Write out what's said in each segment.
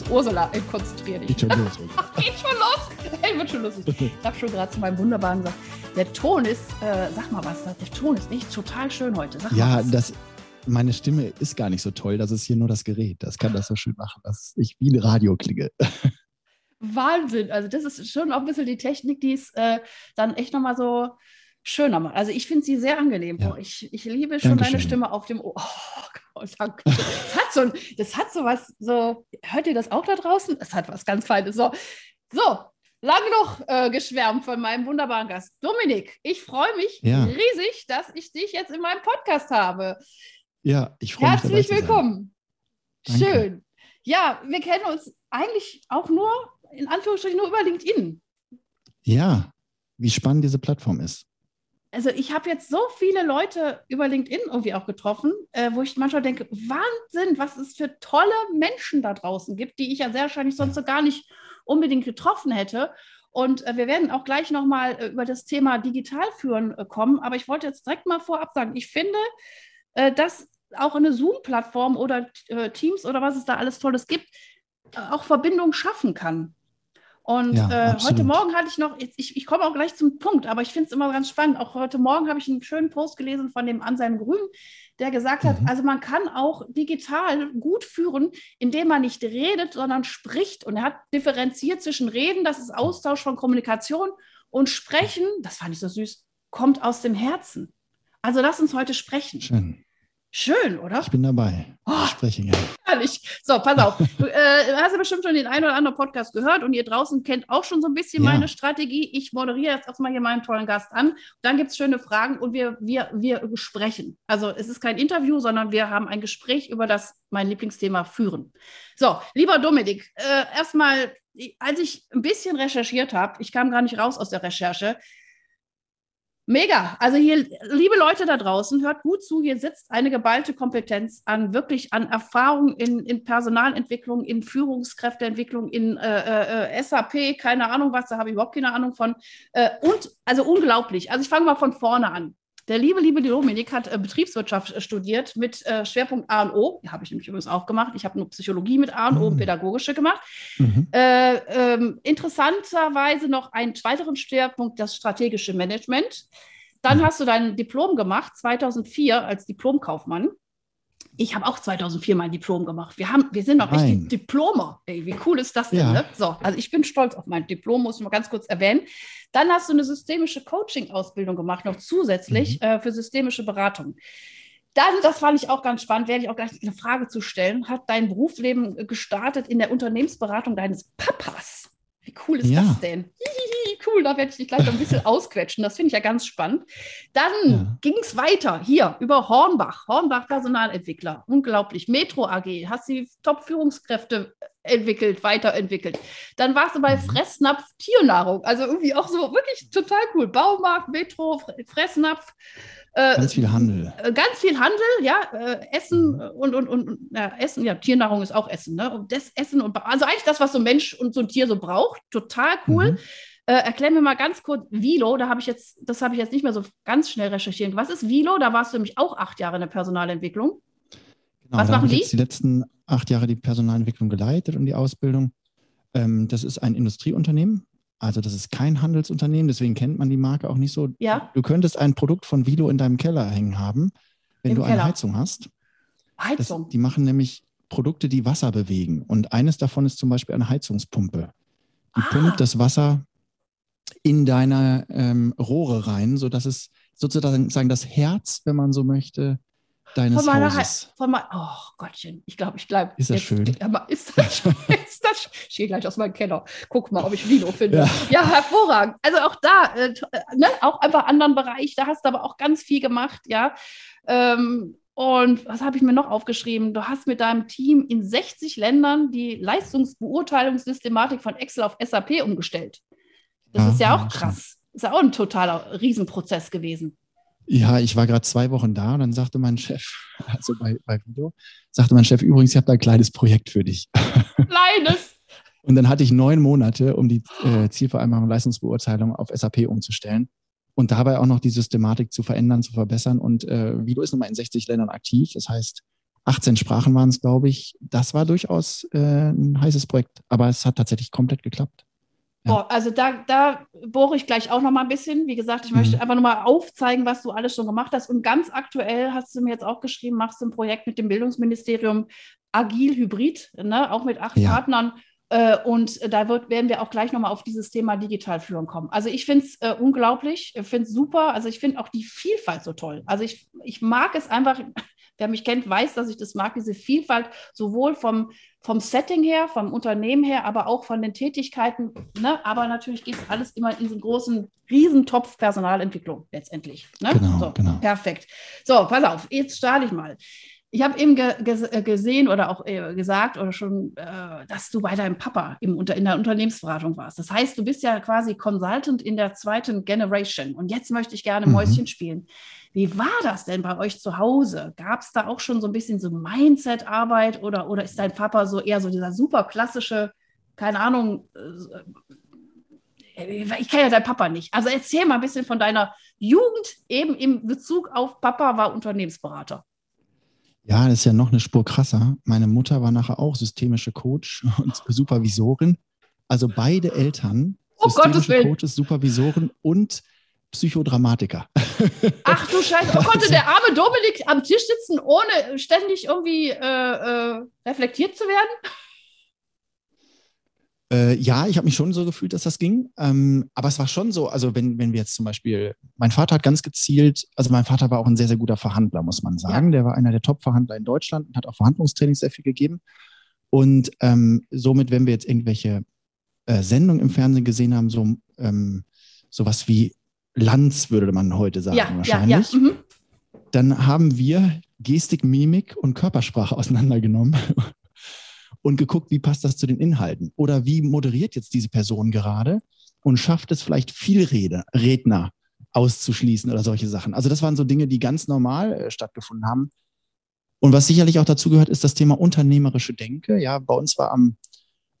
Los. Ursula, konzentrier dich. Geht schon los. Geht schon los. Ey, wird schon lustig. Ich habe schon gerade zu meinem Wunderbaren gesagt, der Ton ist, äh, sag mal was, der Ton ist nicht total schön heute. Sag ja, das, meine Stimme ist gar nicht so toll. Das ist hier nur das Gerät. Das kann das so schön machen, dass ich wie ein Radio klinge. Wahnsinn. Also das ist schon auch ein bisschen die Technik, die es äh, dann echt nochmal so schöner macht. Also ich finde sie sehr angenehm. Ja. Ich, ich liebe schon Dankeschön. deine Stimme auf dem Ohr. Oh, danke. Das hat so, das hat so was, so, hört ihr das auch da draußen? Es hat was ganz Feines. So, so lang noch äh, geschwärmt von meinem wunderbaren Gast. Dominik, ich freue mich ja. riesig, dass ich dich jetzt in meinem Podcast habe. Ja, ich freue mich. Herzlich willkommen. Schön. Ja, wir kennen uns eigentlich auch nur, in Anführungsstrichen, nur über LinkedIn. Ja, wie spannend diese Plattform ist also ich habe jetzt so viele Leute über LinkedIn irgendwie auch getroffen, äh, wo ich manchmal denke, Wahnsinn, was es für tolle Menschen da draußen gibt, die ich ja sehr wahrscheinlich sonst so gar nicht unbedingt getroffen hätte. Und äh, wir werden auch gleich nochmal äh, über das Thema Digitalführen äh, kommen. Aber ich wollte jetzt direkt mal vorab sagen, ich finde, äh, dass auch eine Zoom-Plattform oder äh, Teams oder was es da alles Tolles gibt, auch Verbindung schaffen kann. Und ja, äh, heute Morgen hatte ich noch, ich, ich komme auch gleich zum Punkt, aber ich finde es immer ganz spannend. Auch heute Morgen habe ich einen schönen Post gelesen von dem Anselm Grün, der gesagt hat, mhm. also man kann auch digital gut führen, indem man nicht redet, sondern spricht. Und er hat differenziert zwischen Reden, das ist Austausch von Kommunikation, und Sprechen, das fand ich so süß, kommt aus dem Herzen. Also lass uns heute sprechen. Schön. Schön, oder? Ich bin dabei. Oh, ich spreche gerne. Herrlich. So, pass auf. Du äh, hast ja bestimmt schon den einen oder anderen Podcast gehört und ihr draußen kennt auch schon so ein bisschen ja. meine Strategie. Ich moderiere jetzt erstmal hier meinen tollen Gast an. Dann gibt es schöne Fragen und wir, wir, wir sprechen. Also es ist kein Interview, sondern wir haben ein Gespräch über das mein Lieblingsthema führen. So, lieber Dominik, äh, erstmal, als ich ein bisschen recherchiert habe, ich kam gar nicht raus aus der Recherche, Mega. Also hier, liebe Leute da draußen, hört gut zu. Hier sitzt eine geballte Kompetenz an wirklich an Erfahrung in, in Personalentwicklung, in Führungskräfteentwicklung, in äh, äh, SAP, keine Ahnung was, da habe ich überhaupt keine Ahnung von. Äh, und also unglaublich. Also ich fange mal von vorne an. Der liebe, liebe Dominik hat äh, Betriebswirtschaft äh, studiert mit äh, Schwerpunkt A und O. Habe ich nämlich übrigens auch gemacht. Ich habe nur Psychologie mit A und O mhm. und Pädagogische gemacht. Mhm. Äh, ähm, interessanterweise noch einen weiteren Schwerpunkt, das strategische Management. Dann mhm. hast du dein Diplom gemacht, 2004 als Diplomkaufmann. Ich habe auch 2004 mein Diplom gemacht. Wir, haben, wir sind noch Nein. richtig Diplomer. Ey, wie cool ist das denn? Ja. Ne? So, also ich bin stolz auf mein Diplom, muss ich mal ganz kurz erwähnen. Dann hast du eine systemische Coaching-Ausbildung gemacht, noch zusätzlich mhm. äh, für systemische Beratung. Dann, das fand ich auch ganz spannend, werde ich auch gleich eine Frage zu stellen, hat dein Berufsleben gestartet in der Unternehmensberatung deines Papas. Wie cool ist ja. das denn? Hihihi, cool, da werde ich dich gleich noch ein bisschen ausquetschen. Das finde ich ja ganz spannend. Dann ja. ging es weiter hier über Hornbach, Hornbach Personalentwickler. Unglaublich. Metro AG, hast die Top-Führungskräfte entwickelt, weiterentwickelt. Dann warst du bei mhm. Fressnapf Tiernahrung. Also irgendwie auch so wirklich total cool. Baumarkt, Metro, Fressnapf. Äh, ganz viel Handel. Äh, ganz viel Handel, ja. Äh, Essen mhm. und, und, und ja, Essen, ja, Tiernahrung ist auch Essen, ne? Und das Essen und also eigentlich das, was so ein Mensch und so ein Tier so braucht. Total cool. Mhm. Äh, erklär mir mal ganz kurz Vilo, da habe ich jetzt, das habe ich jetzt nicht mehr so ganz schnell recherchiert. Was ist Vilo? Da warst du nämlich auch acht Jahre in der Personalentwicklung. Genau, was machen die? Jetzt die letzten acht Jahre die Personalentwicklung geleitet und die Ausbildung. Ähm, das ist ein Industrieunternehmen, also das ist kein Handelsunternehmen, deswegen kennt man die Marke auch nicht so. Ja. Du könntest ein Produkt von Vilo in deinem Keller hängen haben, wenn Im du Keller. eine Heizung hast. Heizung? Das, die machen nämlich Produkte, die Wasser bewegen. Und eines davon ist zum Beispiel eine Heizungspumpe. Die ah. pumpt das Wasser in deine ähm, Rohre rein, sodass es sozusagen das Herz, wenn man so möchte, deines von meiner Hauses. Von mein, oh Gottchen, ich glaube, ich glaube. Ist das jetzt, schön? Ist das, ist das, ich gehe gleich aus meinem Keller. Guck mal, ob ich Vino finde. Ja, ja hervorragend. Also auch da, äh, ne, auch einfach anderen Bereich, da hast du aber auch ganz viel gemacht, ja. Ähm, und was habe ich mir noch aufgeschrieben? Du hast mit deinem Team in 60 Ländern die Leistungsbeurteilungssystematik von Excel auf SAP umgestellt. Das ja, ist ja auch krass. Ist ja auch ein totaler Riesenprozess gewesen. Ja, ich war gerade zwei Wochen da und dann sagte mein Chef, also bei, bei Vido, sagte mein Chef, übrigens, ich habe da ein kleines Projekt für dich. Kleines? und dann hatte ich neun Monate, um die äh, Zielvereinbarung und Leistungsbeurteilung auf SAP umzustellen und dabei auch noch die Systematik zu verändern, zu verbessern. Und äh, Vido ist nochmal in 60 Ländern aktiv. Das heißt, 18 Sprachen waren es, glaube ich. Das war durchaus äh, ein heißes Projekt, aber es hat tatsächlich komplett geklappt. Boah, also da, da bohre ich gleich auch noch mal ein bisschen. Wie gesagt, ich mhm. möchte einfach nur mal aufzeigen, was du alles schon gemacht hast. Und ganz aktuell hast du mir jetzt auch geschrieben, machst du ein Projekt mit dem Bildungsministerium Agil Hybrid, ne? auch mit acht ja. Partnern. Äh, und da wird, werden wir auch gleich nochmal auf dieses Thema Digitalführung kommen. Also ich finde es äh, unglaublich, ich finde es super. Also ich finde auch die Vielfalt so toll. Also ich, ich mag es einfach, wer mich kennt, weiß, dass ich das mag, diese Vielfalt, sowohl vom, vom Setting her, vom Unternehmen her, aber auch von den Tätigkeiten. Ne? Aber natürlich geht es alles immer in diesen großen Riesentopf Personalentwicklung letztendlich. Ne? Genau, so, genau. Perfekt. So, pass auf, jetzt starte ich mal. Ich habe eben ge ge gesehen oder auch äh, gesagt oder schon, äh, dass du bei deinem Papa im, in der Unternehmensberatung warst. Das heißt, du bist ja quasi Consultant in der zweiten Generation. Und jetzt möchte ich gerne mhm. Mäuschen spielen. Wie war das denn bei euch zu Hause? Gab es da auch schon so ein bisschen so Mindset-Arbeit oder, oder ist dein Papa so eher so dieser super klassische, keine Ahnung, äh, ich kenne ja deinen Papa nicht. Also erzähl mal ein bisschen von deiner Jugend eben im Bezug auf Papa war Unternehmensberater. Ja, das ist ja noch eine Spur krasser. Meine Mutter war nachher auch systemische Coach und Supervisorin. Also beide Eltern, oh systemische Coaches, Supervisoren und Psychodramatiker. Ach du Scheiße, oh konnte der arme Dominik am Tisch sitzen, ohne ständig irgendwie äh, äh, reflektiert zu werden? Äh, ja, ich habe mich schon so gefühlt, dass das ging. Ähm, aber es war schon so, also wenn, wenn wir jetzt zum Beispiel, mein Vater hat ganz gezielt, also mein Vater war auch ein sehr, sehr guter Verhandler, muss man sagen. Ja. Der war einer der Top-Verhandler in Deutschland und hat auch Verhandlungstrainings sehr viel gegeben. Und ähm, somit, wenn wir jetzt irgendwelche äh, Sendungen im Fernsehen gesehen haben, so ähm, sowas wie Lanz, würde man heute sagen, ja, wahrscheinlich, ja, ja. Mhm. dann haben wir Gestik, Mimik und Körpersprache auseinandergenommen und geguckt, wie passt das zu den Inhalten oder wie moderiert jetzt diese Person gerade und schafft es vielleicht viel Rede, Redner auszuschließen oder solche Sachen. Also das waren so Dinge, die ganz normal äh, stattgefunden haben. Und was sicherlich auch dazu gehört, ist das Thema unternehmerische Denke. Ja, bei uns war am,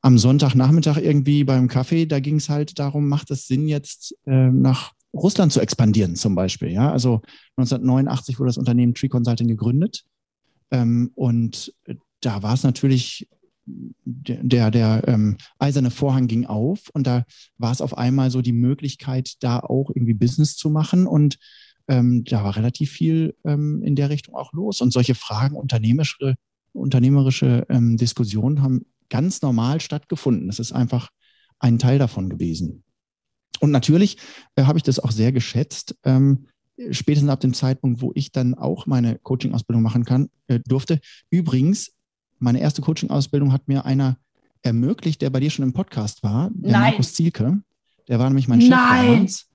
am Sonntagnachmittag irgendwie beim Kaffee, da ging es halt darum, macht es Sinn jetzt äh, nach Russland zu expandieren zum Beispiel. Ja, also 1989 wurde das Unternehmen Tree Consulting gegründet. Ähm, und da war es natürlich der, der ähm, eiserne Vorhang ging auf und da war es auf einmal so die Möglichkeit, da auch irgendwie Business zu machen und ähm, da war relativ viel ähm, in der Richtung auch los. Und solche Fragen, unternehmerische, unternehmerische ähm, Diskussionen haben ganz normal stattgefunden. Das ist einfach ein Teil davon gewesen. Und natürlich äh, habe ich das auch sehr geschätzt. Ähm, spätestens ab dem Zeitpunkt, wo ich dann auch meine Coaching-Ausbildung machen kann, äh, durfte. Übrigens, meine erste Coaching-Ausbildung hat mir einer ermöglicht, der bei dir schon im Podcast war, der Nein. Markus Zielke. Der war nämlich mein Chef Nein. damals.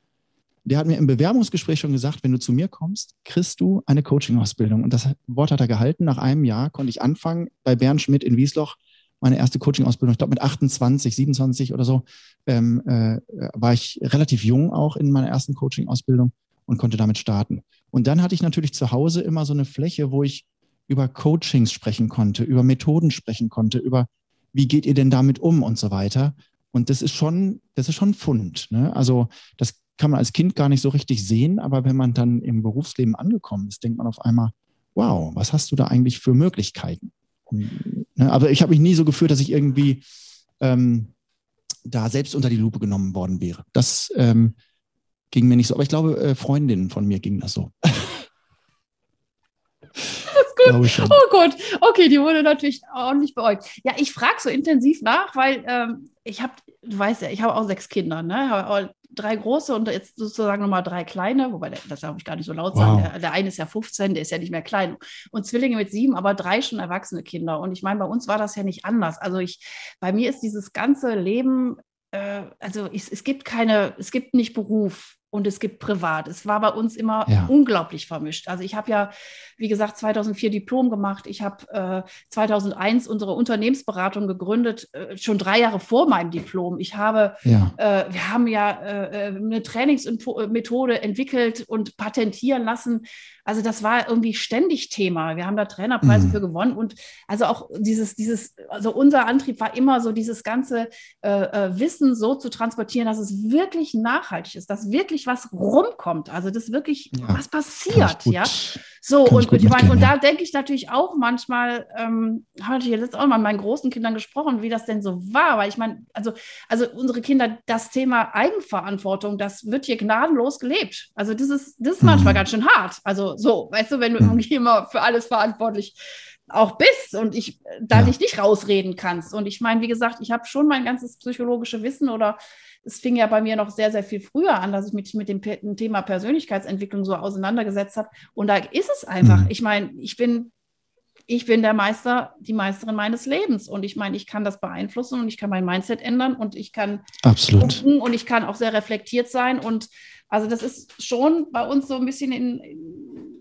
Der hat mir im Bewerbungsgespräch schon gesagt, wenn du zu mir kommst, kriegst du eine Coaching-Ausbildung. Und das Wort hat er gehalten. Nach einem Jahr konnte ich anfangen bei Bernd Schmidt in Wiesloch meine erste Coaching-Ausbildung. Ich glaube mit 28, 27 oder so ähm, äh, war ich relativ jung auch in meiner ersten Coaching-Ausbildung und konnte damit starten. Und dann hatte ich natürlich zu Hause immer so eine Fläche, wo ich über Coachings sprechen konnte, über Methoden sprechen konnte, über wie geht ihr denn damit um und so weiter. Und das ist schon, das ist schon ein Fund. Ne? Also das kann man als Kind gar nicht so richtig sehen, aber wenn man dann im Berufsleben angekommen ist, denkt man auf einmal, wow, was hast du da eigentlich für Möglichkeiten? Ne? Aber ich habe mich nie so gefühlt, dass ich irgendwie ähm, da selbst unter die Lupe genommen worden wäre. Das ähm, ging mir nicht so. Aber ich glaube, äh, Freundinnen von mir ging das so. gut. Oh Gott. Okay, die wurde natürlich ordentlich beäugt. Ja, ich frage so intensiv nach, weil ähm, ich habe, du weißt ja, ich habe auch sechs Kinder, ne? Drei große und jetzt sozusagen nochmal drei kleine, wobei das darf ich gar nicht so laut wow. sagen. Der, der, eine ist ja 15, der ist ja nicht mehr klein. Und Zwillinge mit sieben, aber drei schon erwachsene Kinder. Und ich meine, bei uns war das ja nicht anders. Also ich, bei mir ist dieses ganze Leben, äh, also ich, es gibt keine, es gibt nicht Beruf, und es gibt privat. Es war bei uns immer ja. unglaublich vermischt. Also ich habe ja, wie gesagt, 2004 Diplom gemacht. Ich habe äh, 2001 unsere Unternehmensberatung gegründet, äh, schon drei Jahre vor meinem Diplom. Ich habe, ja. äh, wir haben ja äh, äh, eine Trainingsmethode entwickelt und patentieren lassen, also das war irgendwie ständig Thema. Wir haben da Trainerpreise mhm. für gewonnen und also auch dieses, dieses, also unser Antrieb war immer so, dieses ganze äh, äh, Wissen so zu transportieren, dass es wirklich nachhaltig ist, dass wirklich was rumkommt, also dass wirklich ja. was passiert, ja. So, und, und, ich mein, und da denke ich natürlich auch manchmal, ähm, habe ich jetzt auch mal mit meinen großen Kindern gesprochen, wie das denn so war, weil ich meine, also, also unsere Kinder, das Thema Eigenverantwortung, das wird hier gnadenlos gelebt. Also das ist, das ist manchmal mhm. ganz schön hart. Also so, weißt du, wenn du mhm. irgendwie immer für alles verantwortlich auch bist und ich da ja. dich nicht rausreden kannst. Und ich meine, wie gesagt, ich habe schon mein ganzes psychologische Wissen oder es fing ja bei mir noch sehr, sehr viel früher an, dass ich mich mit dem Thema Persönlichkeitsentwicklung so auseinandergesetzt habe. Und da ist es einfach. Mhm. Ich meine, ich bin, ich bin der Meister, die Meisterin meines Lebens. Und ich meine, ich kann das beeinflussen und ich kann mein Mindset ändern und ich kann Absolut. und ich kann auch sehr reflektiert sein. Und also das ist schon bei uns so ein bisschen in, in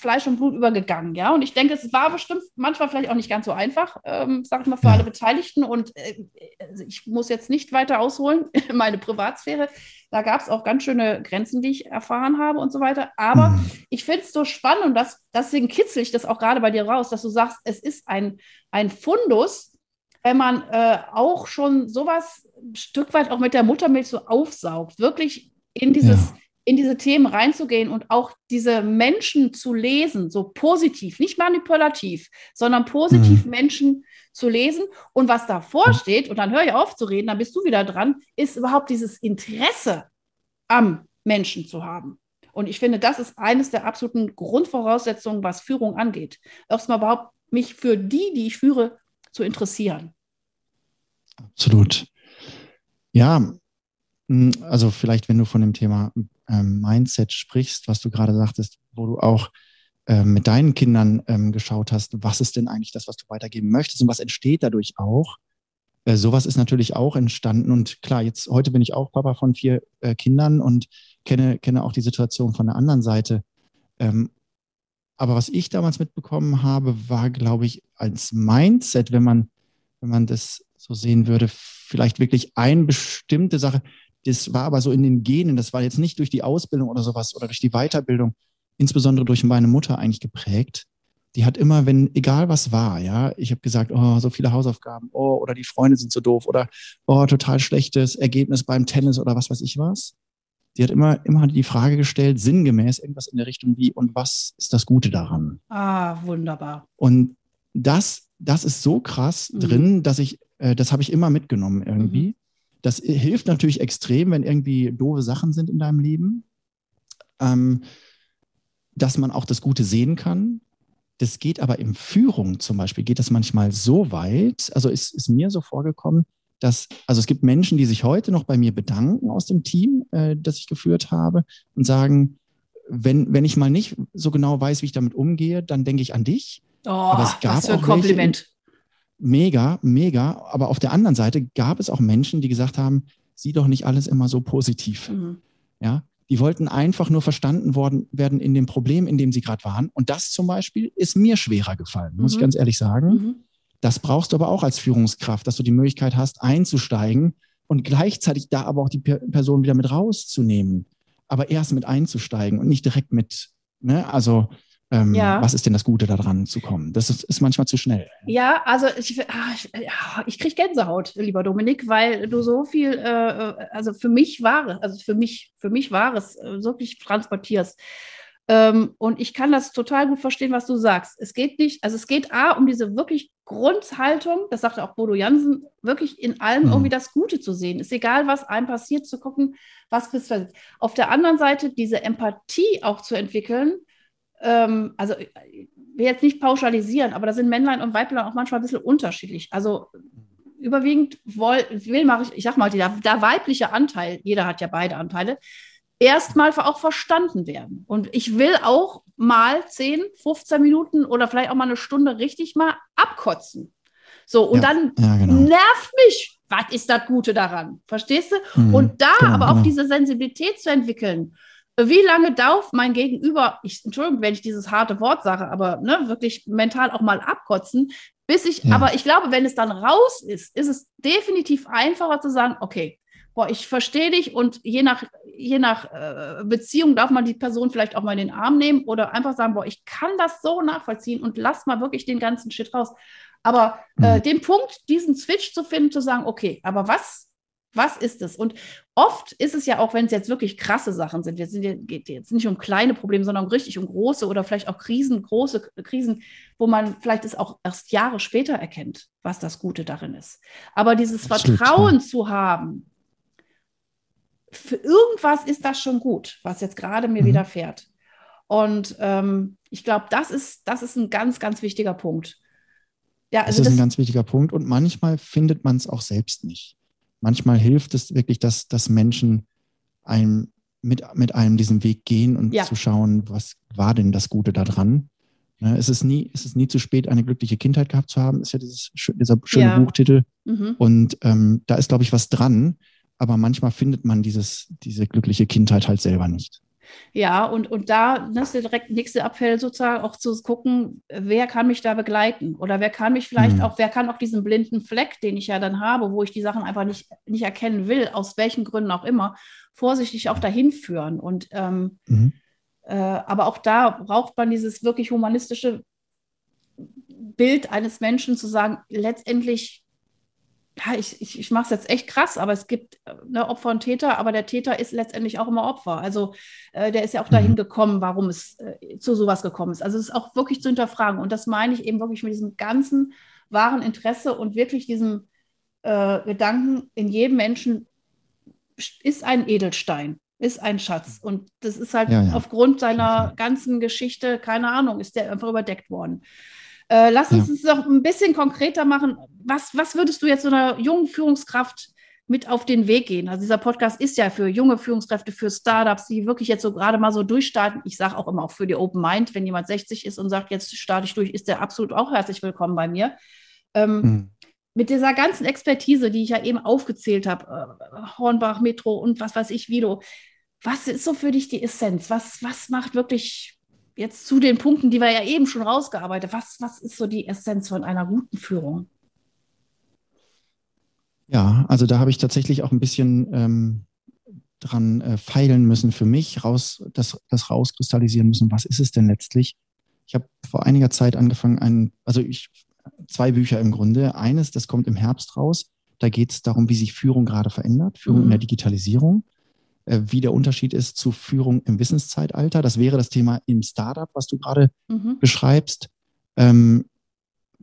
Fleisch und Blut übergegangen, ja. Und ich denke, es war bestimmt manchmal vielleicht auch nicht ganz so einfach, ähm, sag ich mal, für alle Beteiligten. Und äh, also ich muss jetzt nicht weiter ausholen, meine Privatsphäre. Da gab es auch ganz schöne Grenzen, die ich erfahren habe und so weiter. Aber mhm. ich finde es so spannend und das, deswegen kitzel ich das auch gerade bei dir raus, dass du sagst, es ist ein, ein Fundus, wenn man äh, auch schon sowas ein Stück weit auch mit der Muttermilch so aufsaugt, wirklich in dieses ja in diese Themen reinzugehen und auch diese Menschen zu lesen, so positiv, nicht manipulativ, sondern positiv mhm. Menschen zu lesen. Und was davor steht, und dann höre ich auf zu reden, dann bist du wieder dran, ist überhaupt dieses Interesse am Menschen zu haben. Und ich finde, das ist eines der absoluten Grundvoraussetzungen, was Führung angeht. Erstmal überhaupt mich für die, die ich führe, zu interessieren. Absolut. Ja, also vielleicht, wenn du von dem Thema ähm, Mindset sprichst, was du gerade sagtest, wo du auch ähm, mit deinen Kindern ähm, geschaut hast, was ist denn eigentlich das, was du weitergeben möchtest und was entsteht dadurch auch. Äh, sowas ist natürlich auch entstanden und klar, jetzt heute bin ich auch Papa von vier äh, Kindern und kenne, kenne auch die Situation von der anderen Seite. Ähm, aber was ich damals mitbekommen habe, war, glaube ich, als Mindset, wenn man, wenn man das so sehen würde, vielleicht wirklich eine bestimmte Sache, das war aber so in den Genen, das war jetzt nicht durch die Ausbildung oder sowas oder durch die Weiterbildung, insbesondere durch meine Mutter eigentlich geprägt. Die hat immer, wenn, egal was war, ja, ich habe gesagt, oh, so viele Hausaufgaben, oh, oder die Freunde sind so doof oder oh, total schlechtes Ergebnis beim Tennis oder was weiß ich was. Die hat immer, immer die Frage gestellt, sinngemäß, irgendwas in der Richtung wie, und was ist das Gute daran? Ah, wunderbar. Und das, das ist so krass mhm. drin, dass ich, äh, das habe ich immer mitgenommen irgendwie. Mhm. Das hilft natürlich extrem, wenn irgendwie doofe Sachen sind in deinem Leben, ähm, dass man auch das Gute sehen kann. Das geht aber in Führung zum Beispiel, geht das manchmal so weit, also ist, ist mir so vorgekommen, dass, also es gibt Menschen, die sich heute noch bei mir bedanken aus dem Team, äh, das ich geführt habe und sagen, wenn, wenn ich mal nicht so genau weiß, wie ich damit umgehe, dann denke ich an dich. Oh, was für ein Kompliment mega, mega. Aber auf der anderen Seite gab es auch Menschen, die gesagt haben, sieh doch nicht alles immer so positiv. Mhm. Ja, die wollten einfach nur verstanden worden werden in dem Problem, in dem sie gerade waren. Und das zum Beispiel ist mir schwerer gefallen, muss mhm. ich ganz ehrlich sagen. Mhm. Das brauchst du aber auch als Führungskraft, dass du die Möglichkeit hast, einzusteigen und gleichzeitig da aber auch die Person wieder mit rauszunehmen. Aber erst mit einzusteigen und nicht direkt mit, ne, also ähm, ja. Was ist denn das Gute daran zu kommen? Das ist, ist manchmal zu schnell. Ja, also ich, ah, ich, kriege Gänsehaut, lieber Dominik, weil du so viel, äh, äh, also für mich war also für mich, für mich war es äh, wirklich transportierst. Ähm, und ich kann das total gut verstehen, was du sagst. Es geht nicht, also es geht A, um diese wirklich Grundhaltung, das sagte auch Bodo Jansen, wirklich in allem mhm. irgendwie das Gute zu sehen. Ist egal, was einem passiert, zu gucken, was du. Auf der anderen Seite diese Empathie auch zu entwickeln, ähm, also will jetzt nicht pauschalisieren, aber da sind Männlein und Weiblein auch manchmal ein bisschen unterschiedlich. Also überwiegend will, will mache ich, ich sag mal, der, der weibliche Anteil, jeder hat ja beide Anteile, erstmal auch verstanden werden. Und ich will auch mal 10, 15 Minuten oder vielleicht auch mal eine Stunde richtig mal abkotzen. So, und ja, dann ja, genau. nervt mich, was ist das Gute daran? Verstehst du? Mhm, und da genau, aber auch genau. diese Sensibilität zu entwickeln. Wie lange darf mein Gegenüber, ich, Entschuldigung, wenn ich dieses harte Wort sage, aber ne, wirklich mental auch mal abkotzen, bis ich, ja. aber ich glaube, wenn es dann raus ist, ist es definitiv einfacher zu sagen, okay, boah, ich verstehe dich und je nach, je nach äh, Beziehung darf man die Person vielleicht auch mal in den Arm nehmen oder einfach sagen, boah, ich kann das so nachvollziehen und lass mal wirklich den ganzen Shit raus. Aber äh, mhm. den Punkt, diesen Switch zu finden, zu sagen, okay, aber was was ist es? Und oft ist es ja auch, wenn es jetzt wirklich krasse Sachen sind, sind, geht jetzt nicht um kleine Probleme, sondern richtig um große oder vielleicht auch Krisen, große Krisen, wo man vielleicht es auch erst Jahre später erkennt, was das Gute darin ist. Aber dieses Absolut, Vertrauen ja. zu haben, für irgendwas ist das schon gut, was jetzt gerade mir mhm. widerfährt. Und ähm, ich glaube, das ist, das ist ein ganz, ganz wichtiger Punkt. Ja, also das ist das, ein ganz wichtiger Punkt und manchmal findet man es auch selbst nicht manchmal hilft es wirklich, dass, dass Menschen einem mit, mit einem diesen Weg gehen und ja. zu schauen, was war denn das Gute daran. Ne, es, ist nie, es ist nie zu spät, eine glückliche Kindheit gehabt zu haben, ist ja dieses, dieser schöne ja. Buchtitel. Mhm. Und ähm, da ist, glaube ich, was dran. Aber manchmal findet man dieses, diese glückliche Kindheit halt selber nicht. Ja, und, und da ne, ist der direkt nächste Appell sozusagen auch zu gucken, wer kann mich da begleiten oder wer kann mich vielleicht mhm. auch, wer kann auch diesen blinden Fleck, den ich ja dann habe, wo ich die Sachen einfach nicht, nicht erkennen will, aus welchen Gründen auch immer, vorsichtig auch dahin führen. Und ähm, mhm. äh, aber auch da braucht man dieses wirklich humanistische Bild eines Menschen zu sagen, letztendlich ja, ich, ich, ich mache es jetzt echt krass, aber es gibt ne, Opfer und Täter, aber der Täter ist letztendlich auch immer Opfer. Also äh, der ist ja auch dahin mhm. gekommen, warum es äh, zu sowas gekommen ist. Also es ist auch wirklich zu hinterfragen. Und das meine ich eben wirklich mit diesem ganzen wahren Interesse und wirklich diesem äh, Gedanken, in jedem Menschen ist ein Edelstein, ist ein Schatz. Und das ist halt ja, ja. aufgrund seiner ganzen Geschichte, keine Ahnung, ist der einfach überdeckt worden. Äh, lass uns ja. es noch ein bisschen konkreter machen. Was, was würdest du jetzt so einer jungen Führungskraft mit auf den Weg gehen? Also dieser Podcast ist ja für junge Führungskräfte, für Startups, die wirklich jetzt so gerade mal so durchstarten. Ich sage auch immer auch für die Open Mind, wenn jemand 60 ist und sagt, jetzt starte ich durch, ist der absolut auch herzlich willkommen bei mir. Ähm, mhm. Mit dieser ganzen Expertise, die ich ja eben aufgezählt habe, äh, Hornbach, Metro und was weiß ich, Vido, was ist so für dich die Essenz? Was, was macht wirklich jetzt zu den Punkten, die wir ja eben schon rausgearbeitet haben, was, was ist so die Essenz von einer guten Führung? Ja, also da habe ich tatsächlich auch ein bisschen ähm, dran äh, feilen müssen für mich, raus, das, das rauskristallisieren müssen, was ist es denn letztlich? Ich habe vor einiger Zeit angefangen, ein, also ich, zwei Bücher im Grunde. Eines, das kommt im Herbst raus, da geht es darum, wie sich Führung gerade verändert, Führung mhm. in der Digitalisierung. Äh, wie der Unterschied ist zu Führung im Wissenszeitalter. Das wäre das Thema im Startup, was du gerade mhm. beschreibst. Ähm,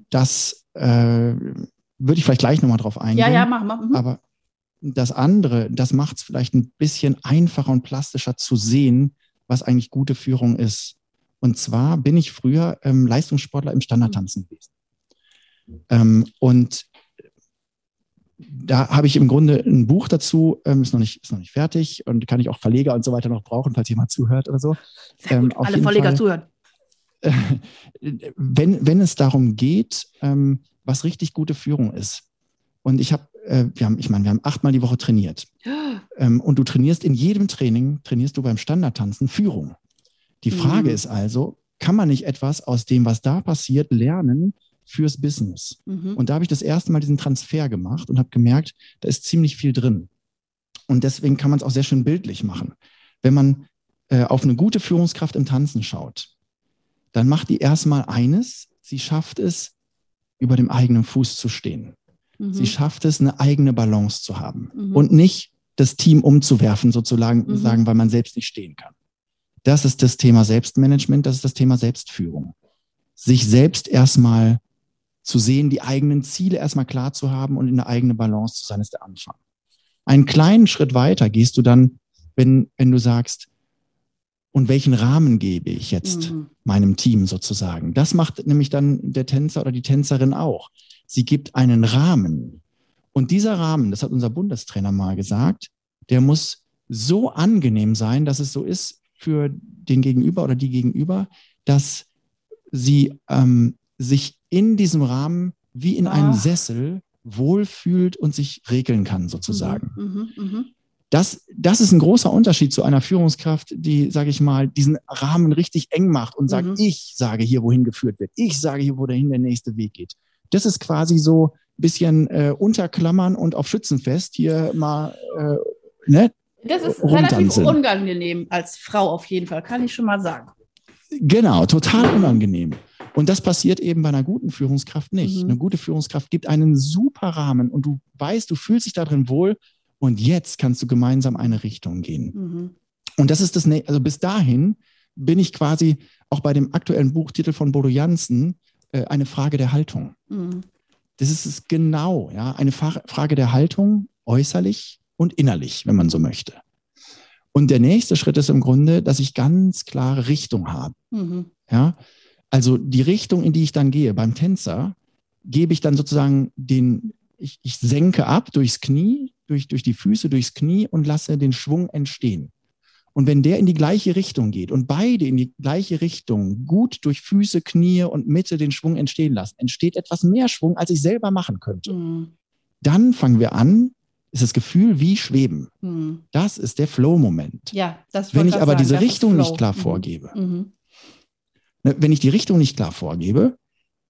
das äh, würde ich vielleicht gleich nochmal drauf eingehen. Ja, ja, mach mal. Mhm. Aber das andere, das macht es vielleicht ein bisschen einfacher und plastischer zu sehen, was eigentlich gute Führung ist. Und zwar bin ich früher ähm, Leistungssportler im Standardtanzen gewesen. Ähm, und da habe ich im Grunde ein Buch dazu, ähm, ist, noch nicht, ist noch nicht fertig und kann ich auch Verleger und so weiter noch brauchen, falls jemand zuhört oder so. Ähm, Alle Verleger Fall, zuhören. Äh, wenn, wenn es darum geht, ähm, was richtig gute Führung ist. Und ich habe, äh, wir haben, ich meine, wir haben achtmal die Woche trainiert. ähm, und du trainierst in jedem Training, trainierst du beim Standardtanzen Führung. Die Frage mhm. ist also, kann man nicht etwas aus dem, was da passiert, lernen, fürs Business. Mhm. Und da habe ich das erste Mal diesen Transfer gemacht und habe gemerkt, da ist ziemlich viel drin. Und deswegen kann man es auch sehr schön bildlich machen. Wenn man äh, auf eine gute Führungskraft im Tanzen schaut, dann macht die erstmal eines, sie schafft es, über dem eigenen Fuß zu stehen. Mhm. Sie schafft es, eine eigene Balance zu haben mhm. und nicht das Team umzuwerfen, sozusagen, mhm. sagen, weil man selbst nicht stehen kann. Das ist das Thema Selbstmanagement, das ist das Thema Selbstführung. Sich selbst erstmal zu sehen, die eigenen Ziele erstmal klar zu haben und in eine eigene Balance zu sein, ist der Anfang. Einen kleinen Schritt weiter gehst du dann, wenn, wenn du sagst, und welchen Rahmen gebe ich jetzt mhm. meinem Team sozusagen. Das macht nämlich dann der Tänzer oder die Tänzerin auch. Sie gibt einen Rahmen. Und dieser Rahmen, das hat unser Bundestrainer mal gesagt, der muss so angenehm sein, dass es so ist für den Gegenüber oder die Gegenüber, dass sie ähm, sich in diesem Rahmen wie in einem ah. Sessel wohlfühlt und sich regeln kann, sozusagen. Mhm, mh, mh. Das, das ist ein großer Unterschied zu einer Führungskraft, die, sage ich mal, diesen Rahmen richtig eng macht und sagt, mhm. ich sage hier, wohin geführt wird. Ich sage hier, wo dahin der nächste Weg geht. Das ist quasi so ein bisschen äh, unterklammern und auf Schützenfest hier mal, äh, ne? Das ist relativ unangenehm als Frau auf jeden Fall, kann ich schon mal sagen. Genau, total unangenehm. Und das passiert eben bei einer guten Führungskraft nicht. Mhm. Eine gute Führungskraft gibt einen super Rahmen und du weißt, du fühlst dich darin wohl und jetzt kannst du gemeinsam eine Richtung gehen. Mhm. Und das ist das, also bis dahin bin ich quasi auch bei dem aktuellen Buchtitel von Bodo Jansen äh, eine Frage der Haltung. Mhm. Das ist es genau, ja, eine Frage der Haltung äußerlich und innerlich, wenn man so möchte. Und der nächste Schritt ist im Grunde, dass ich ganz klare Richtung habe. Mhm. Ja, also die Richtung, in die ich dann gehe, beim Tänzer, gebe ich dann sozusagen den, ich, ich senke ab durchs Knie, durch, durch die Füße, durchs Knie und lasse den Schwung entstehen. Und wenn der in die gleiche Richtung geht und beide in die gleiche Richtung gut durch Füße, Knie und Mitte den Schwung entstehen lassen, entsteht etwas mehr Schwung, als ich selber machen könnte. Mhm. Dann fangen wir an, ist das Gefühl wie Schweben. Mhm. Das ist der Flow-Moment. Ja, das Wenn ich aber sagen, diese Richtung nicht klar mhm. vorgebe, mhm. Wenn ich die Richtung nicht klar vorgebe,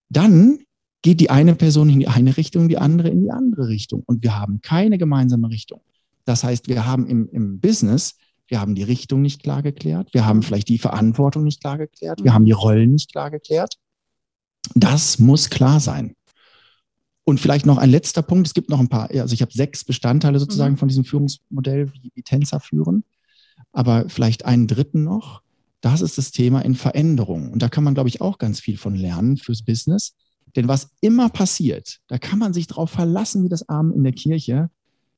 dann geht die eine Person in die eine Richtung, die andere in die andere Richtung. Und wir haben keine gemeinsame Richtung. Das heißt, wir haben im, im Business, wir haben die Richtung nicht klar geklärt, wir haben vielleicht die Verantwortung nicht klar geklärt, wir haben die Rollen nicht klar geklärt. Das muss klar sein. Und vielleicht noch ein letzter Punkt. Es gibt noch ein paar, also ich habe sechs Bestandteile sozusagen mhm. von diesem Führungsmodell, wie, wie Tänzer führen. Aber vielleicht einen dritten noch das ist das Thema in Veränderung. Und da kann man, glaube ich, auch ganz viel von lernen fürs Business. Denn was immer passiert, da kann man sich darauf verlassen, wie das Arm in der Kirche,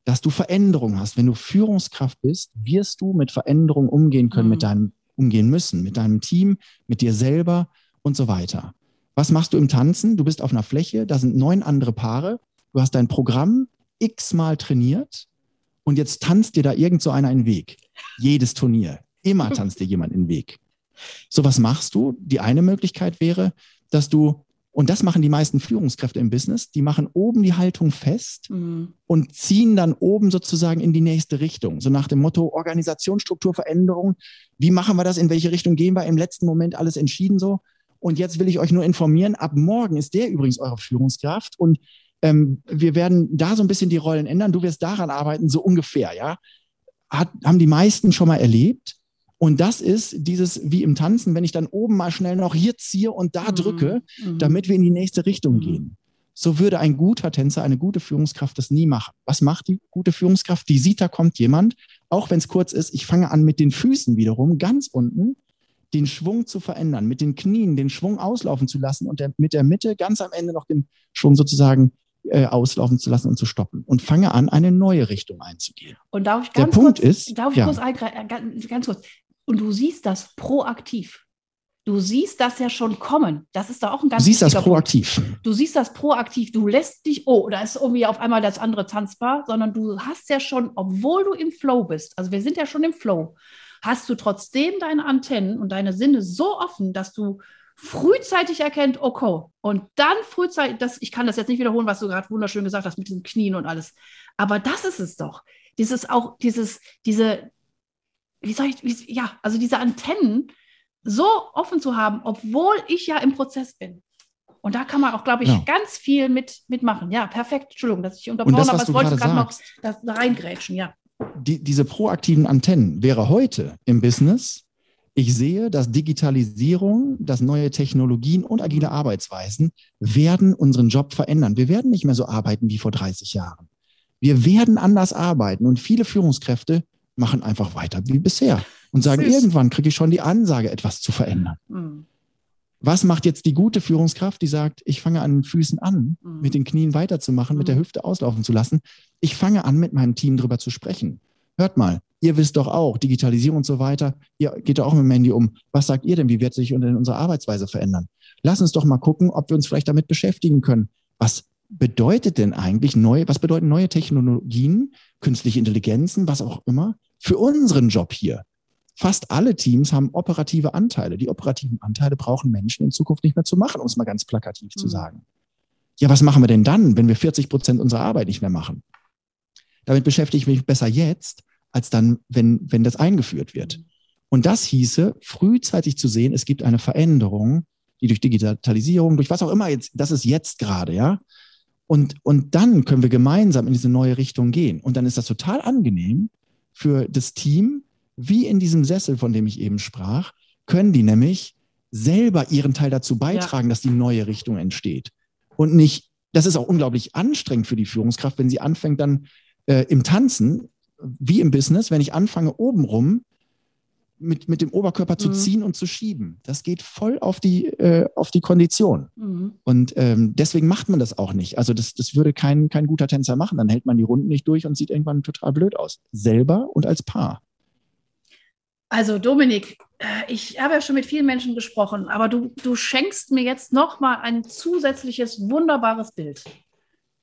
dass du Veränderung hast. Wenn du Führungskraft bist, wirst du mit Veränderung umgehen können, mhm. mit deinem, umgehen müssen, mit deinem Team, mit dir selber und so weiter. Was machst du im Tanzen? Du bist auf einer Fläche, da sind neun andere Paare, du hast dein Programm x-mal trainiert und jetzt tanzt dir da irgend so einer einen Weg. Jedes Turnier, Immer tanzt dir jemand in den Weg. So, was machst du? Die eine Möglichkeit wäre, dass du, und das machen die meisten Führungskräfte im Business, die machen oben die Haltung fest mhm. und ziehen dann oben sozusagen in die nächste Richtung. So nach dem Motto Organisationsstrukturveränderung. Wie machen wir das? In welche Richtung gehen wir? Im letzten Moment alles entschieden so. Und jetzt will ich euch nur informieren, ab morgen ist der übrigens eure Führungskraft und ähm, wir werden da so ein bisschen die Rollen ändern. Du wirst daran arbeiten, so ungefähr, ja. Hat, haben die meisten schon mal erlebt. Und das ist dieses wie im Tanzen, wenn ich dann oben mal schnell noch hier ziehe und da mhm. drücke, mhm. damit wir in die nächste Richtung mhm. gehen. So würde ein guter Tänzer, eine gute Führungskraft das nie machen. Was macht die gute Führungskraft? Die sieht, da kommt jemand, auch wenn es kurz ist. Ich fange an mit den Füßen wiederum ganz unten den Schwung zu verändern, mit den Knien den Schwung auslaufen zu lassen und der, mit der Mitte ganz am Ende noch den Schwung sozusagen äh, auslaufen zu lassen und zu stoppen und fange an, eine neue Richtung einzugehen. Und darf ich ganz der Punkt kurz, ist, darf ich ja. kurz, äh, ganz kurz, und du siehst das proaktiv. Du siehst das ja schon kommen. Das ist da auch ein ganz Du siehst das proaktiv. Punkt. Du siehst das proaktiv. Du lässt dich, oh, da ist irgendwie auf einmal das andere tanzbar, sondern du hast ja schon, obwohl du im Flow bist, also wir sind ja schon im Flow, hast du trotzdem deine Antennen und deine Sinne so offen, dass du frühzeitig erkennt, okay, und dann frühzeitig, das, ich kann das jetzt nicht wiederholen, was du gerade wunderschön gesagt hast mit den Knien und alles, aber das ist es doch. Dieses auch, dieses, diese, wie soll ich, wie, ja, also diese Antennen so offen zu haben, obwohl ich ja im Prozess bin. Und da kann man auch, glaube ich, ja. ganz viel mit, mitmachen. Ja, perfekt. Entschuldigung, dass ich unterbrochen habe, aber ich wollte gerade noch da, da reingrätschen, ja. Die, diese proaktiven Antennen wäre heute im Business, ich sehe, dass Digitalisierung, dass neue Technologien und agile Arbeitsweisen werden unseren Job verändern. Wir werden nicht mehr so arbeiten wie vor 30 Jahren. Wir werden anders arbeiten und viele Führungskräfte machen einfach weiter wie bisher und sagen, Süß. irgendwann kriege ich schon die Ansage, etwas zu verändern. Mhm. Was macht jetzt die gute Führungskraft, die sagt, ich fange an den Füßen an, mhm. mit den Knien weiterzumachen, mit der mhm. Hüfte auslaufen zu lassen. Ich fange an, mit meinem Team darüber zu sprechen. Hört mal, ihr wisst doch auch, Digitalisierung und so weiter, ihr geht doch auch mit dem Handy um. Was sagt ihr denn? Wie wird sich unsere Arbeitsweise verändern? Lass uns doch mal gucken, ob wir uns vielleicht damit beschäftigen können. Was bedeutet denn eigentlich neue, was bedeuten neue Technologien, künstliche Intelligenzen, was auch immer, für unseren Job hier? Fast alle Teams haben operative Anteile. Die operativen Anteile brauchen Menschen in Zukunft nicht mehr zu machen, um es mal ganz plakativ mhm. zu sagen. Ja, was machen wir denn dann, wenn wir 40 Prozent unserer Arbeit nicht mehr machen? Damit beschäftige ich mich besser jetzt, als dann, wenn, wenn das eingeführt wird. Und das hieße, frühzeitig zu sehen, es gibt eine Veränderung, die durch Digitalisierung, durch was auch immer jetzt, das ist jetzt gerade, ja. Und, und dann können wir gemeinsam in diese neue Richtung gehen. Und dann ist das total angenehm für das Team, wie in diesem Sessel, von dem ich eben sprach, können die nämlich selber ihren Teil dazu beitragen, ja. dass die neue Richtung entsteht. Und nicht, das ist auch unglaublich anstrengend für die Führungskraft, wenn sie anfängt dann äh, im Tanzen wie im Business, wenn ich anfange, obenrum mit, mit dem Oberkörper zu mhm. ziehen und zu schieben. Das geht voll auf die, äh, auf die Kondition. Mhm. Und ähm, deswegen macht man das auch nicht. Also das, das würde kein, kein guter Tänzer machen. Dann hält man die Runden nicht durch und sieht irgendwann total blöd aus. Selber und als Paar. Also Dominik, äh, ich habe ja schon mit vielen Menschen gesprochen, aber du, du schenkst mir jetzt nochmal ein zusätzliches, wunderbares Bild.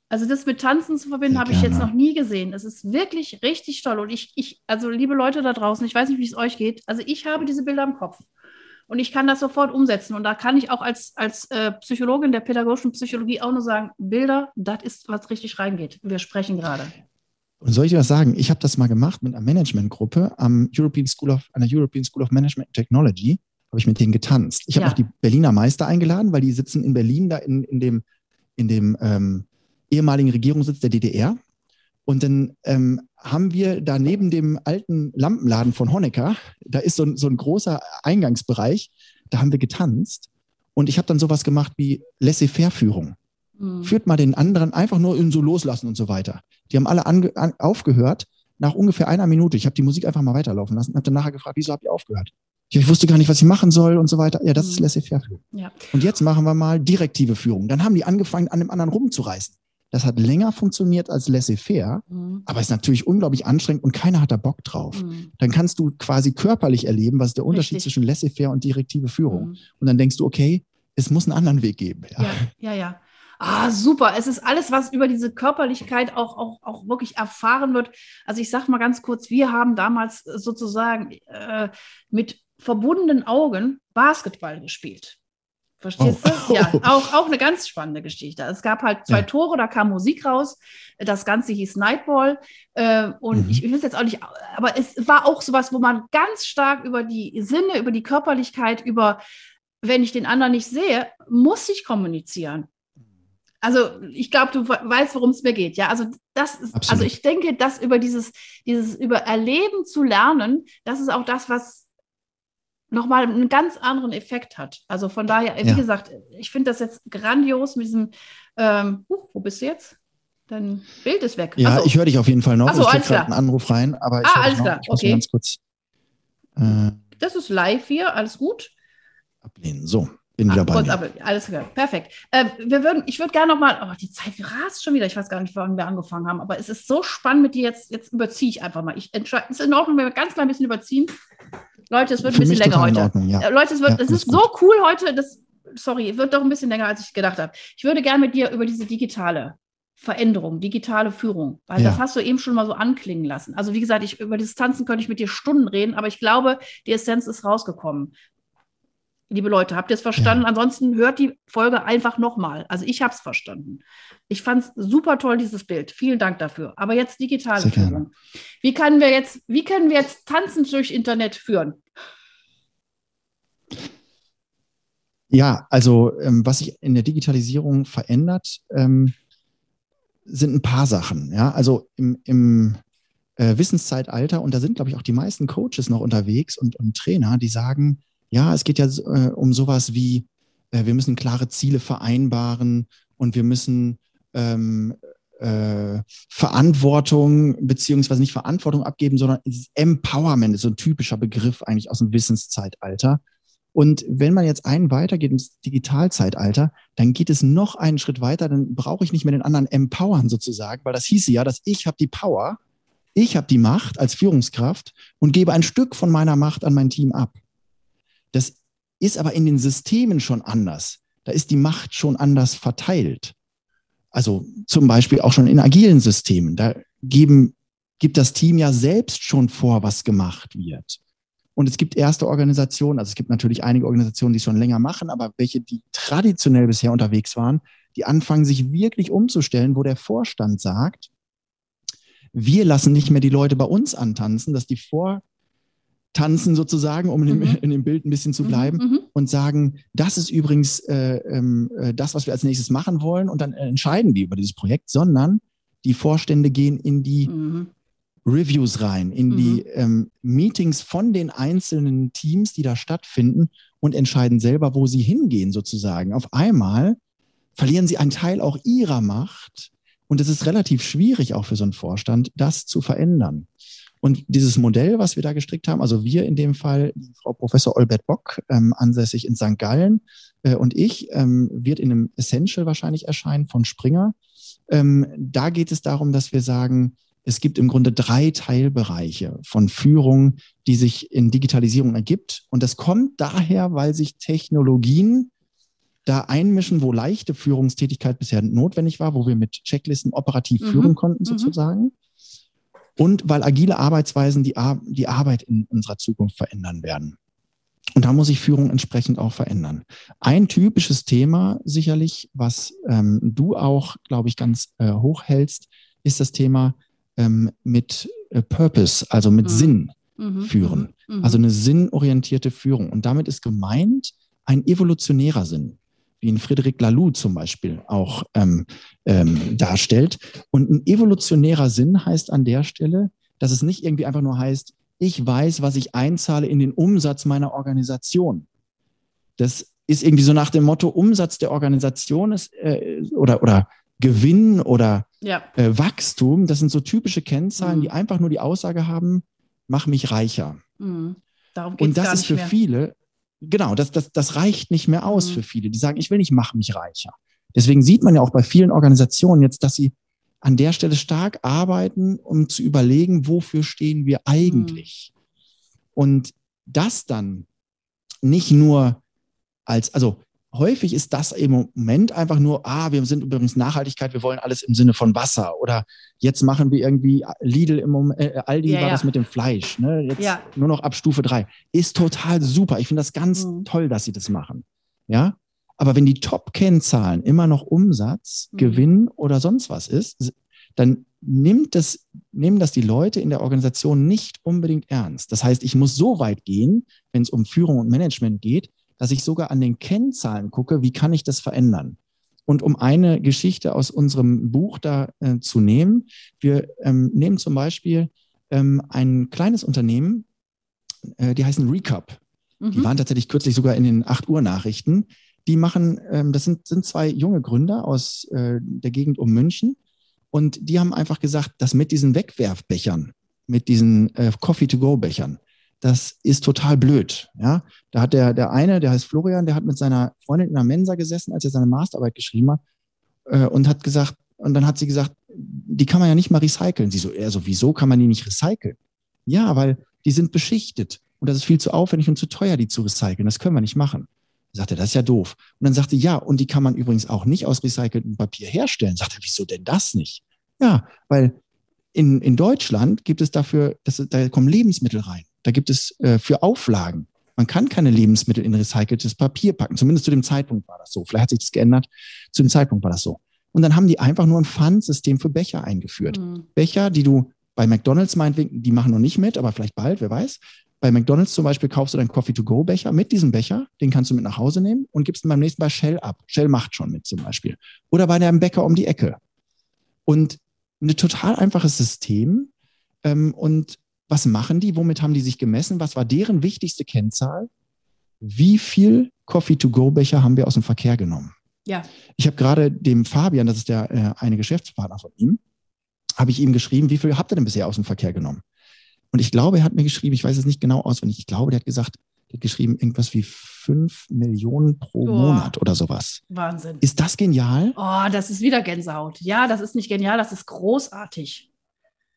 Also das mit Tanzen zu verbinden, habe ich jetzt noch nie gesehen. Es ist wirklich richtig toll. Und ich, ich, also liebe Leute da draußen, ich weiß nicht, wie es euch geht. Also ich habe diese Bilder im Kopf. Und ich kann das sofort umsetzen. Und da kann ich auch als, als äh, Psychologin der pädagogischen Psychologie auch nur sagen, Bilder, das ist, was richtig reingeht. Wir sprechen gerade. Und soll ich dir was sagen? Ich habe das mal gemacht mit einer Managementgruppe am European School of, an der European School of Management Technology. Habe ich mit denen getanzt. Ich habe ja. auch die Berliner Meister eingeladen, weil die sitzen in Berlin da in, in dem, in dem ähm, ehemaligen Regierungssitz der DDR. Und dann ähm, haben wir da neben dem alten Lampenladen von Honecker, da ist so ein, so ein großer Eingangsbereich, da haben wir getanzt. Und ich habe dann sowas gemacht wie Laissez-faire-Führung. Mhm. Führt mal den anderen einfach nur in so loslassen und so weiter. Die haben alle an, aufgehört nach ungefähr einer Minute. Ich habe die Musik einfach mal weiterlaufen lassen und habe dann nachher gefragt, wieso habt ihr aufgehört? ich wusste gar nicht, was ich machen soll und so weiter. Ja, das mhm. ist Laissez-faire-Führung. Ja. Und jetzt machen wir mal direktive Führung. Dann haben die angefangen, an dem anderen rumzureißen. Das hat länger funktioniert als laissez-faire, mhm. aber ist natürlich unglaublich anstrengend und keiner hat da Bock drauf. Mhm. Dann kannst du quasi körperlich erleben, was ist der Unterschied Richtig. zwischen laissez-faire und direktive Führung. Mhm. Und dann denkst du, okay, es muss einen anderen Weg geben. Ja, ja, ja. ja. Ah, super. Es ist alles, was über diese Körperlichkeit auch, auch, auch wirklich erfahren wird. Also ich sage mal ganz kurz, wir haben damals sozusagen äh, mit verbundenen Augen Basketball gespielt. Verstehst oh. du? Ja, auch, auch eine ganz spannende Geschichte. Es gab halt zwei ja. Tore, da kam Musik raus. Das Ganze hieß Nightball. Äh, und mhm. ich, ich will es jetzt auch nicht, aber es war auch sowas, wo man ganz stark über die Sinne, über die Körperlichkeit, über, wenn ich den anderen nicht sehe, muss ich kommunizieren. Also ich glaube, du weißt, worum es mir geht. Ja, also das ist, also Absolut. also ich denke, dass über dieses, dieses über Erleben zu lernen, das ist auch das, was nochmal einen ganz anderen Effekt hat. Also von daher, wie ja. gesagt, ich finde das jetzt grandios mit diesem, ähm, uh, wo bist du jetzt? Dein Bild ist weg. Ja, Achso. ich höre dich auf jeden Fall noch. Achso, ich kriege gerade einen Anruf rein, aber ich ah, alles klar. Ich muss okay. ganz kurz. Äh, das ist live hier, alles gut. Ablehnen. So, bin wieder bei mir. Alles klar, perfekt. Äh, wir würden, ich würde gerne nochmal, oh, die Zeit rast schon wieder. Ich weiß gar nicht, wann wir angefangen haben, aber es ist so spannend mit dir jetzt. Jetzt überziehe ich einfach mal. Ich entscheide, es ist in Ordnung, wenn wir ganz klein bisschen überziehen. Leute, es wird ein bisschen länger heute. Ordnung, ja. Äh, Leute, es, wird, ja, es ist so cool heute. Das, sorry, wird doch ein bisschen länger, als ich gedacht habe. Ich würde gerne mit dir über diese digitale Veränderung, digitale Führung, weil ja. das hast du eben schon mal so anklingen lassen. Also wie gesagt, ich, über Distanzen könnte ich mit dir Stunden reden, aber ich glaube, die Essenz ist rausgekommen. Liebe Leute, habt ihr es verstanden? Ja. Ansonsten hört die Folge einfach nochmal. Also ich habe es verstanden. Ich fand es super toll, dieses Bild. Vielen Dank dafür. Aber jetzt digitale Sehr Führung. Gerne. Wie können wir jetzt, wie können wir jetzt tanzen durch Internet führen? Ja, also ähm, was sich in der Digitalisierung verändert, ähm, sind ein paar Sachen. Ja, also im, im äh, Wissenszeitalter, und da sind, glaube ich, auch die meisten Coaches noch unterwegs und, und Trainer, die sagen, ja, es geht ja äh, um sowas wie, äh, wir müssen klare Ziele vereinbaren und wir müssen ähm, äh, Verantwortung, beziehungsweise nicht Verantwortung abgeben, sondern Empowerment ist so ein typischer Begriff eigentlich aus dem Wissenszeitalter. Und wenn man jetzt einen weitergeht ins Digitalzeitalter, dann geht es noch einen Schritt weiter, dann brauche ich nicht mehr den anderen empowern sozusagen, weil das hieße ja, dass ich habe die Power, Ich habe die Macht als Führungskraft und gebe ein Stück von meiner Macht an mein Team ab. Das ist aber in den Systemen schon anders. Da ist die Macht schon anders verteilt. Also zum Beispiel auch schon in agilen Systemen. Da geben, gibt das Team ja selbst schon vor, was gemacht wird. Und es gibt erste Organisationen, also es gibt natürlich einige Organisationen, die schon länger machen, aber welche, die traditionell bisher unterwegs waren, die anfangen, sich wirklich umzustellen, wo der Vorstand sagt, wir lassen nicht mehr die Leute bei uns antanzen, dass die vortanzen sozusagen, um in dem, mhm. in dem Bild ein bisschen zu mhm, bleiben mhm. und sagen, das ist übrigens äh, ähm, äh, das, was wir als nächstes machen wollen und dann entscheiden die über dieses Projekt, sondern die Vorstände gehen in die mhm. Reviews rein, in mhm. die ähm, Meetings von den einzelnen Teams, die da stattfinden und entscheiden selber, wo sie hingehen sozusagen. Auf einmal verlieren sie einen Teil auch ihrer Macht und es ist relativ schwierig auch für so einen Vorstand, das zu verändern. Und dieses Modell, was wir da gestrickt haben, also wir in dem Fall, Frau Professor Olbert Bock, ähm, ansässig in St. Gallen äh, und ich, ähm, wird in einem Essential wahrscheinlich erscheinen von Springer. Ähm, da geht es darum, dass wir sagen, es gibt im Grunde drei Teilbereiche von Führung, die sich in Digitalisierung ergibt. Und das kommt daher, weil sich Technologien da einmischen, wo leichte Führungstätigkeit bisher notwendig war, wo wir mit Checklisten operativ mhm. führen konnten mhm. sozusagen. Mhm. Und weil agile Arbeitsweisen die, Ar die Arbeit in unserer Zukunft verändern werden. Und da muss sich Führung entsprechend auch verändern. Ein typisches Thema sicherlich, was ähm, du auch, glaube ich, ganz äh, hoch hältst, ist das Thema ähm, mit äh, Purpose, also mit mhm. Sinn mhm. führen. Mhm. Also eine sinnorientierte Führung. Und damit ist gemeint ein evolutionärer Sinn, wie ihn Frédéric Laloux zum Beispiel auch ähm, ähm, darstellt. Und ein evolutionärer Sinn heißt an der Stelle, dass es nicht irgendwie einfach nur heißt, ich weiß, was ich einzahle in den Umsatz meiner Organisation. Das ist irgendwie so nach dem Motto, Umsatz der Organisation ist äh, oder, oder Gewinn oder ja. äh, Wachstum, das sind so typische Kennzahlen, mhm. die einfach nur die Aussage haben, mach mich reicher. Mhm. Und das ist für mehr. viele, genau, das, das, das reicht nicht mehr aus mhm. für viele. Die sagen, ich will nicht, mach mich reicher. Deswegen sieht man ja auch bei vielen Organisationen jetzt, dass sie an der Stelle stark arbeiten, um zu überlegen, wofür stehen wir eigentlich. Mhm. Und das dann nicht nur als, also häufig ist das im Moment einfach nur, ah, wir sind übrigens Nachhaltigkeit, wir wollen alles im Sinne von Wasser oder jetzt machen wir irgendwie Lidl im Moment, äh, Aldi ja, war ja. das mit dem Fleisch, ne? jetzt ja. nur noch ab Stufe drei Ist total super. Ich finde das ganz mhm. toll, dass sie das machen. Ja, aber wenn die Top-Kennzahlen immer noch Umsatz, mhm. Gewinn oder sonst was ist, dann nimmt das, nehmen das die Leute in der Organisation nicht unbedingt ernst. Das heißt, ich muss so weit gehen, wenn es um Führung und Management geht, dass ich sogar an den Kennzahlen gucke, wie kann ich das verändern? Und um eine Geschichte aus unserem Buch da äh, zu nehmen, wir ähm, nehmen zum Beispiel ähm, ein kleines Unternehmen, äh, die heißen Recap. Mhm. Die waren tatsächlich kürzlich sogar in den 8 Uhr Nachrichten. Die machen, ähm, das sind, sind zwei junge Gründer aus äh, der Gegend um München. Und die haben einfach gesagt, dass mit diesen Wegwerfbechern, mit diesen äh, Coffee-to-go-Bechern, das ist total blöd. Ja, da hat der, der eine, der heißt Florian, der hat mit seiner Freundin in der Mensa gesessen, als er seine Masterarbeit geschrieben hat, äh, und hat gesagt, und dann hat sie gesagt, die kann man ja nicht mal recyceln. Sie so, er so, wieso kann man die nicht recyceln? Ja, weil die sind beschichtet und das ist viel zu aufwendig und zu teuer, die zu recyceln. Das können wir nicht machen. Sagt er, das ist ja doof. Und dann sagte, ja, und die kann man übrigens auch nicht aus recyceltem Papier herstellen. Sagt er, wieso denn das nicht? Ja, weil in, in Deutschland gibt es dafür, das, da kommen Lebensmittel rein. Da gibt es äh, für Auflagen. Man kann keine Lebensmittel in recyceltes Papier packen. Zumindest zu dem Zeitpunkt war das so. Vielleicht hat sich das geändert. Zu dem Zeitpunkt war das so. Und dann haben die einfach nur ein Pfandsystem für Becher eingeführt. Mhm. Becher, die du bei McDonalds meinetwegen, die machen noch nicht mit, aber vielleicht bald, wer weiß. Bei McDonalds zum Beispiel kaufst du deinen Coffee-to-go-Becher mit diesem Becher, den kannst du mit nach Hause nehmen und gibst ihn beim nächsten bei Shell ab. Shell macht schon mit zum Beispiel. Oder bei deinem Bäcker um die Ecke. Und ein total einfaches System. Ähm, und was machen die? Womit haben die sich gemessen? Was war deren wichtigste Kennzahl? Wie viel Coffee-to-go-Becher haben wir aus dem Verkehr genommen? Ja. Ich habe gerade dem Fabian, das ist der äh, eine Geschäftspartner von ihm, habe ich ihm geschrieben, wie viel habt ihr denn bisher aus dem Verkehr genommen? Und ich glaube, er hat mir geschrieben, ich weiß es nicht genau auswendig, ich glaube, der hat gesagt, der hat geschrieben, irgendwas wie fünf Millionen pro oh, Monat oder sowas. Wahnsinn. Ist das genial? Oh, das ist wieder Gänsehaut. Ja, das ist nicht genial, das ist großartig.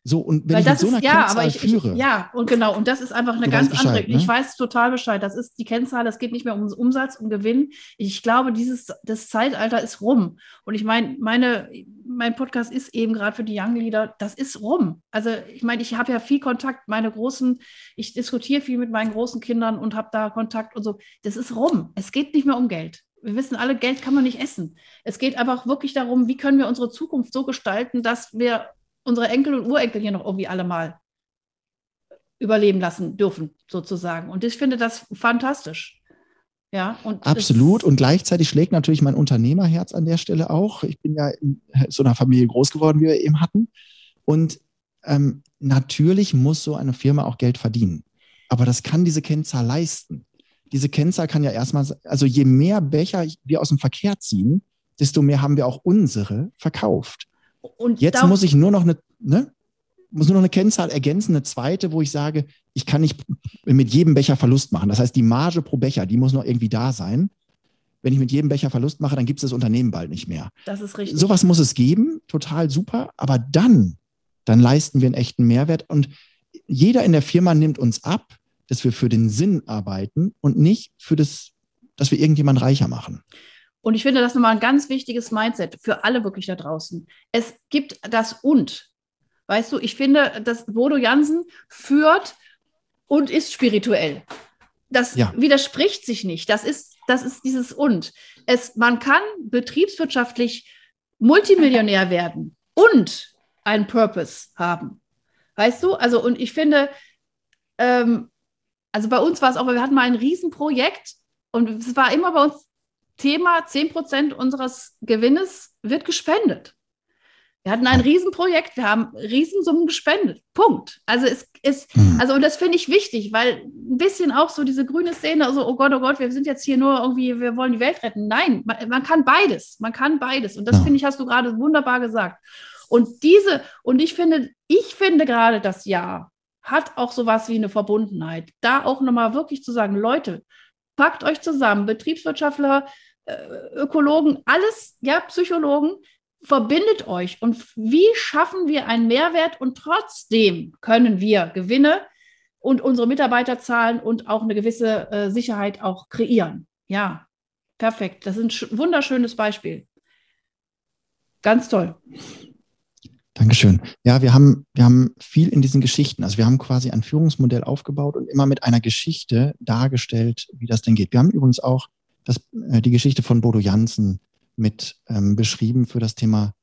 So, und wenn Weil ich mit so einer ist, ja, Kennzahl ich, führe. Ich, ja, und genau, und das ist einfach eine ganz andere. Ne? Ich weiß total Bescheid. Das ist die Kennzahl, das geht nicht mehr um Umsatz, um Gewinn. Ich glaube, dieses, das Zeitalter ist rum. Und ich meine, meine, mein Podcast ist eben gerade für die Young Leader, das ist rum. Also, ich meine, ich habe ja viel Kontakt, meine großen, ich diskutiere viel mit meinen großen Kindern und habe da Kontakt und so. Das ist rum. Es geht nicht mehr um Geld wir wissen alle, Geld kann man nicht essen. Es geht einfach wirklich darum, wie können wir unsere Zukunft so gestalten, dass wir unsere Enkel und Urenkel hier noch irgendwie alle mal überleben lassen dürfen, sozusagen. Und ich finde das fantastisch. Ja, und Absolut. Und gleichzeitig schlägt natürlich mein Unternehmerherz an der Stelle auch. Ich bin ja in so einer Familie groß geworden, wie wir eben hatten. Und ähm, natürlich muss so eine Firma auch Geld verdienen. Aber das kann diese Kennzahl leisten. Diese Kennzahl kann ja erstmal, also je mehr Becher wir aus dem Verkehr ziehen, desto mehr haben wir auch unsere verkauft. Und jetzt muss ich nur noch eine, ne, muss nur noch eine Kennzahl ergänzen, eine zweite, wo ich sage, ich kann nicht mit jedem Becher Verlust machen. Das heißt, die Marge pro Becher, die muss noch irgendwie da sein. Wenn ich mit jedem Becher Verlust mache, dann gibt es das Unternehmen bald nicht mehr. Das ist richtig. Sowas muss es geben, total super. Aber dann, dann leisten wir einen echten Mehrwert und jeder in der Firma nimmt uns ab, dass wir für den Sinn arbeiten und nicht für das, dass wir irgendjemanden reicher machen. Und ich finde das nochmal ein ganz wichtiges Mindset für alle wirklich da draußen. Es gibt das Und. Weißt du, ich finde, dass Bodo Jansen führt und ist spirituell. Das ja. widerspricht sich nicht. Das ist, das ist dieses Und. Es, man kann betriebswirtschaftlich Multimillionär werden und einen Purpose haben. Weißt du? Also, und ich finde, ähm, also bei uns war es auch, wir hatten mal ein Riesenprojekt und es war immer bei uns Thema, 10% unseres Gewinnes wird gespendet. Wir hatten ein Riesenprojekt, wir haben Riesensummen gespendet. Punkt. Also es ist, hm. also und das finde ich wichtig, weil ein bisschen auch so diese grüne Szene, also oh Gott, oh Gott, wir sind jetzt hier nur irgendwie, wir wollen die Welt retten. Nein, man, man kann beides. Man kann beides. Und das ja. finde ich, hast du gerade wunderbar gesagt. Und diese, und ich finde, ich finde gerade das Jahr hat auch sowas wie eine Verbundenheit. Da auch nochmal wirklich zu sagen, Leute, packt euch zusammen, Betriebswirtschaftler, Ökologen, alles, ja, Psychologen, verbindet euch. Und wie schaffen wir einen Mehrwert und trotzdem können wir Gewinne und unsere Mitarbeiter zahlen und auch eine gewisse äh, Sicherheit auch kreieren. Ja, perfekt. Das ist ein wunderschönes Beispiel. Ganz toll. Dankeschön. Ja, wir haben, wir haben viel in diesen Geschichten. Also wir haben quasi ein Führungsmodell aufgebaut und immer mit einer Geschichte dargestellt, wie das denn geht. Wir haben übrigens auch das, äh, die Geschichte von Bodo Jansen mit ähm, beschrieben für das Thema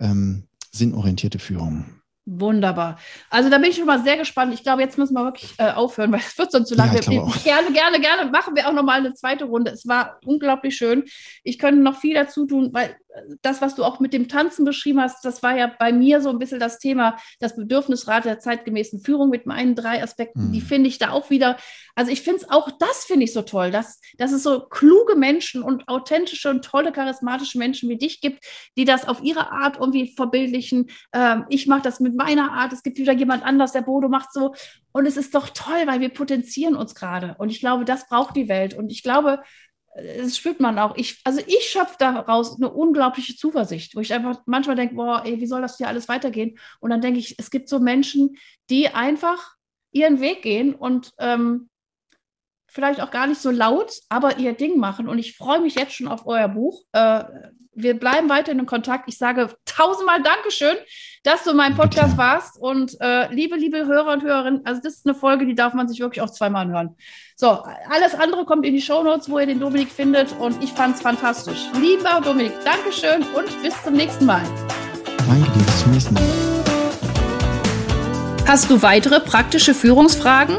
ähm, sinnorientierte Führung. Wunderbar. Also da bin ich schon mal sehr gespannt. Ich glaube, jetzt müssen wir wirklich äh, aufhören, weil es wird sonst zu lange. Ja, gerne, gerne, gerne machen wir auch noch mal eine zweite Runde. Es war unglaublich schön. Ich könnte noch viel dazu tun, weil das, was du auch mit dem Tanzen beschrieben hast, das war ja bei mir so ein bisschen das Thema, das Bedürfnisrat der zeitgemäßen Führung mit meinen drei Aspekten. Mhm. Die finde ich da auch wieder. Also ich finde es auch, das finde ich so toll, dass, dass es so kluge Menschen und authentische und tolle, charismatische Menschen wie dich gibt, die das auf ihre Art irgendwie verbildlichen. Ähm, ich mache das mit meiner Art. Es gibt wieder jemand anders, der Bodo macht so. Und es ist doch toll, weil wir potenzieren uns gerade. Und ich glaube, das braucht die Welt. Und ich glaube, das spürt man auch. Ich, also ich schöpfe daraus eine unglaubliche Zuversicht, wo ich einfach manchmal denke, boah, ey, wie soll das hier alles weitergehen? Und dann denke ich, es gibt so Menschen, die einfach ihren Weg gehen und ähm, vielleicht auch gar nicht so laut, aber ihr Ding machen. Und ich freue mich jetzt schon auf euer Buch. Äh, wir bleiben weiter in Kontakt. Ich sage tausendmal Dankeschön, dass du in meinem Podcast warst. Und äh, liebe, liebe Hörer und Hörerinnen, also das ist eine Folge, die darf man sich wirklich auch zweimal hören. So, alles andere kommt in die Show Notes, wo ihr den Dominik findet. Und ich fand es fantastisch. Lieber Dominik, Dankeschön und bis zum nächsten Mal. Danke dir, bis zum nächsten Mal. Hast du weitere praktische Führungsfragen?